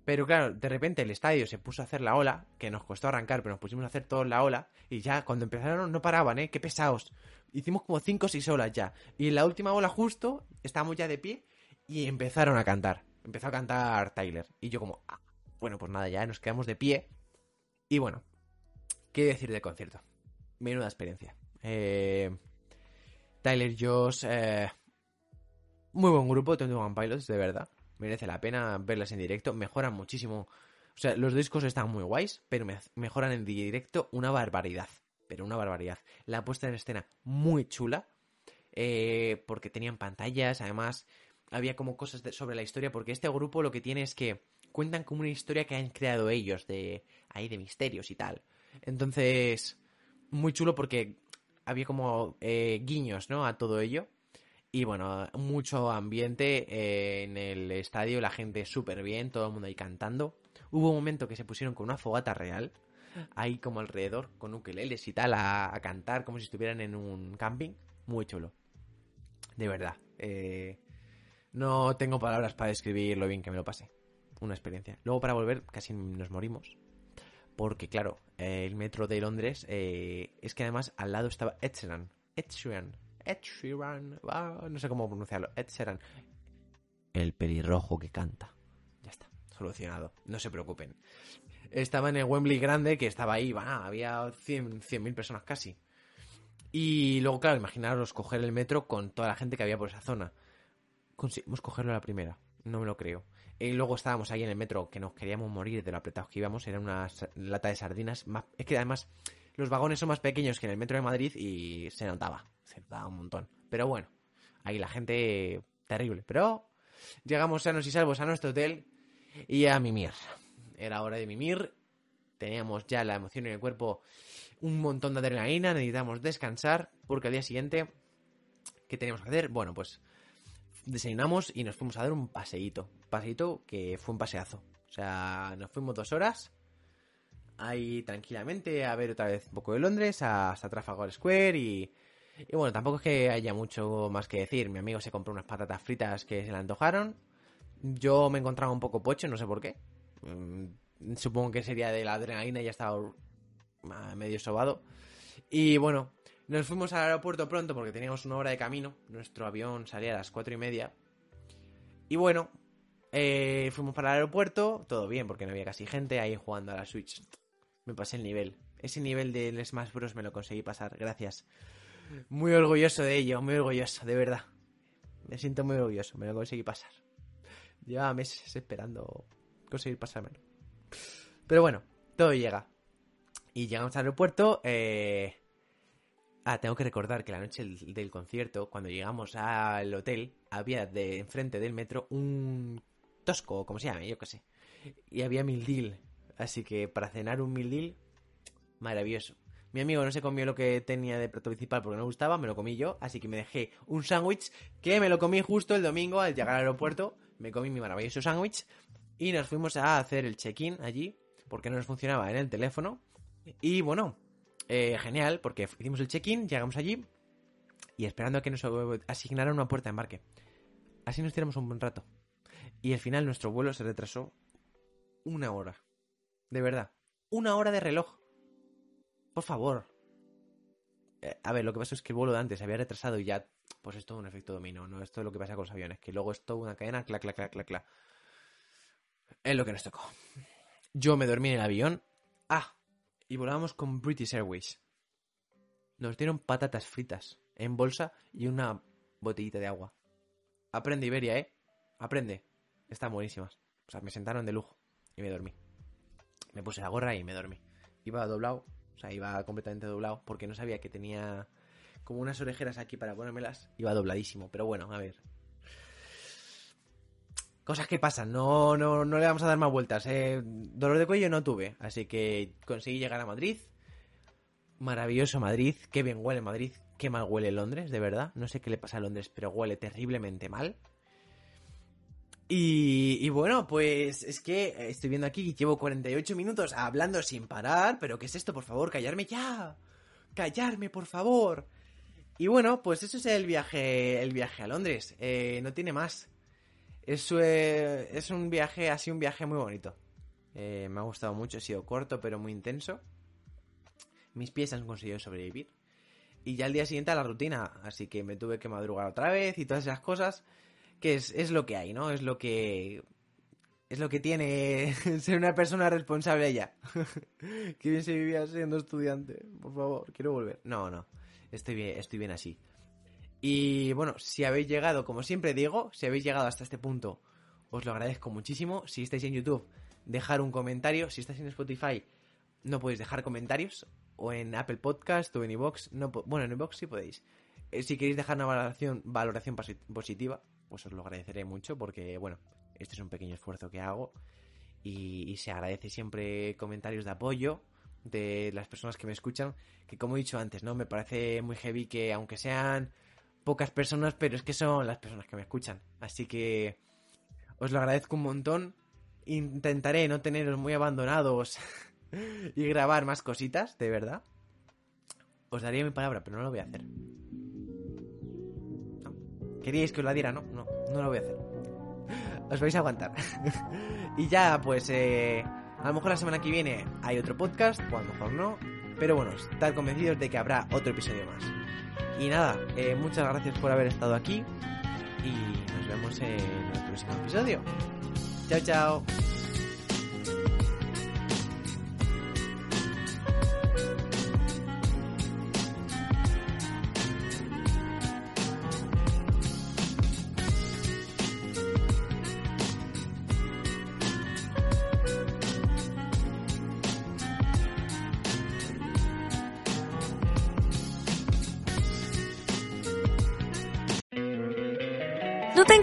Pero claro, de repente el estadio se puso a hacer la ola, que nos costó arrancar, pero nos pusimos a hacer toda la ola, y ya cuando empezaron no paraban, ¿eh? Qué pesados. Hicimos como 5 o 6 olas ya. Y en la última ola justo, estábamos ya de pie, y empezaron a cantar. Empezó a cantar Tyler. Y yo como, ah, bueno, pues nada, ya nos quedamos de pie. Y bueno, ¿qué decir del concierto? Menuda experiencia. Eh, Tyler Joss, eh, muy buen grupo, 21 Pilots, de verdad merece la pena verlas en directo, mejoran muchísimo. O sea, los discos están muy guays, pero mejoran en directo una barbaridad. Pero una barbaridad. La puesta en escena muy chula. eh, porque tenían pantallas, además había como cosas sobre la historia, porque este grupo lo que tiene es que cuentan como una historia que han creado ellos, de ahí de misterios y tal. Entonces, muy chulo porque había como eh, guiños, ¿no? A todo ello. Y bueno, mucho ambiente en el estadio, la gente súper bien, todo el mundo ahí cantando. Hubo un momento que se pusieron con una fogata real, ahí como alrededor, con ukeleles y tal, a, cantar como si estuvieran en un camping. Muy chulo. De verdad. Eh, no tengo palabras para describir lo bien que me lo pasé. Una experiencia. Luego para volver casi nos morimos. Porque claro, el metro de Londres eh, es que además al lado estaba Ed Sheeran. Ed Sheeran. Sheeran. no sé cómo pronunciarlo. Ed Sheeran. El pelirrojo que canta. Ya está. Solucionado. No se preocupen. Estaba en el Wembley grande que estaba ahí. Va, había 100.000 100 personas casi. Y luego, claro, imaginaros coger el metro con toda la gente que había por esa zona. Conseguimos cogerlo la primera. No me lo creo. Y luego estábamos ahí en el metro que nos queríamos morir de lo apretados que íbamos. Era una lata de sardinas. Es que además los vagones son más pequeños que en el metro de Madrid y se notaba. Se un montón. Pero bueno, ahí la gente terrible. Pero llegamos sanos y salvos a nuestro hotel y a mimir. Era hora de mimir. Teníamos ya la emoción en el cuerpo, un montón de adrenalina. Necesitamos descansar porque al día siguiente, ¿qué teníamos que hacer? Bueno, pues desayunamos y nos fuimos a dar un paseíto. Paseíto que fue un paseazo. O sea, nos fuimos dos horas ahí tranquilamente a ver otra vez un poco de Londres, hasta Trafalgar Square y, y bueno, tampoco es que haya mucho más que decir. Mi amigo se compró unas patatas fritas que se le antojaron. Yo me encontraba un poco pocho, no sé por qué. Mm, supongo que sería de la adrenalina y ya estaba medio sobado. Y bueno, nos fuimos al aeropuerto pronto porque teníamos una hora de camino. Nuestro avión salía a las cuatro y media. Y bueno, eh, fuimos para el aeropuerto, todo bien porque no había casi gente ahí jugando a la Switch. Me pasé el nivel. Ese nivel del Smash Bros. me lo conseguí pasar, gracias. Muy orgulloso de ello, muy orgulloso, de verdad. Me siento muy orgulloso, me lo conseguí pasar. Llevaba meses esperando conseguir pasármelo. Pero bueno, todo llega. Y llegamos al aeropuerto, eh, Ah, tengo que recordar que la noche del, concierto, cuando llegamos al hotel, había de enfrente del metro un tosco, como se llama, yo qué sé. Y había mil deal. Así que para cenar un mil deal, maravilloso. Mi amigo no se comió lo que tenía de plato principal porque no gustaba, me lo comí yo, así que me dejé un sándwich que me lo comí justo el domingo al llegar al aeropuerto. Me comí mi maravilloso sándwich y nos fuimos a hacer el check-in allí porque no nos funcionaba en el teléfono. Y bueno, eh, genial, porque hicimos el check-in, llegamos allí y esperando a que nos asignaran una puerta de embarque. Así nos tiramos un buen rato. Y al final nuestro vuelo se retrasó una hora. De verdad. Una hora de reloj. Por favor. Eh, a ver, lo que pasó es que el vuelo de antes había retrasado y ya, pues es todo un efecto dominó, ¿no? Esto es lo que pasa con los aviones, que luego es una cadena, clac, clac, clac, clac, clac. Es lo que nos tocó. Yo me dormí en el avión. Ah, y volábamos con British Airways. Nos dieron patatas fritas en bolsa y una botellita de agua. Aprende Iberia, ¿eh? Aprende. Están buenísimas. O sea, me sentaron de lujo y me dormí. Me puse la gorra y me dormí. Iba doblado, sea, iba completamente doblado porque no sabía que tenía como unas orejeras aquí para ponérmelas. Iba dobladísimo, pero bueno, a ver. Cosas que pasan, no, no, no le vamos a dar más vueltas. Eh. Dolor de cuello no tuve, así que conseguí llegar a Madrid. Maravilloso Madrid, qué bien huele Madrid, qué mal huele Londres, de verdad. No sé qué le pasa a Londres, pero huele terriblemente mal. Y, bueno, pues es que estoy viendo aquí y llevo 48 minutos hablando sin parar, pero ¿qué es esto? Por favor, callarme ya. Callarme, por favor. Y bueno, pues eso es el viaje, el viaje a Londres. Eh, no tiene más. Es, es un viaje, ha sido un viaje muy bonito. Eh, me ha gustado mucho, ha sido corto pero muy intenso. Mis pies han conseguido sobrevivir. Y ya el día siguiente a la rutina, así que me tuve que madrugar otra vez y todas esas cosas. Que es, es lo que hay, ¿no? Es lo que. Es lo que tiene ser una persona responsable ya. que bien se vivía siendo estudiante. Por favor, quiero volver. No, no. Estoy bien, estoy bien así. Y bueno, si habéis llegado, como siempre digo, si habéis llegado hasta este punto, os lo agradezco muchísimo. Si estáis en YouTube, dejar un comentario. Si estáis en Spotify, no podéis dejar comentarios. O en Apple Podcast o en iVoox. No bueno, en iVoox sí podéis. eh, si queréis dejar una valoración, valoración positiva, pues os lo agradeceré mucho porque, bueno, este es un pequeño esfuerzo que hago y, se agradece siempre comentarios de apoyo de las personas que me escuchan, que como he dicho antes, ¿no? Me parece muy heavy que aunque sean pocas personas, pero es que son las personas que me escuchan. Así que os lo agradezco un montón. Intentaré no teneros muy abandonados y grabar más cositas, de verdad. Os daría mi palabra, pero no lo voy a hacer. ¿Queríais que os la diera? No, no, no lo voy a hacer. Os vais a aguantar. y ya, pues, eh, a lo mejor la semana que viene hay otro podcast, o a lo mejor no. Pero bueno, estar convencidos de que habrá otro episodio más. Y nada, eh, muchas gracias por haber estado aquí. Y nos vemos en el próximo episodio. Chao, chao.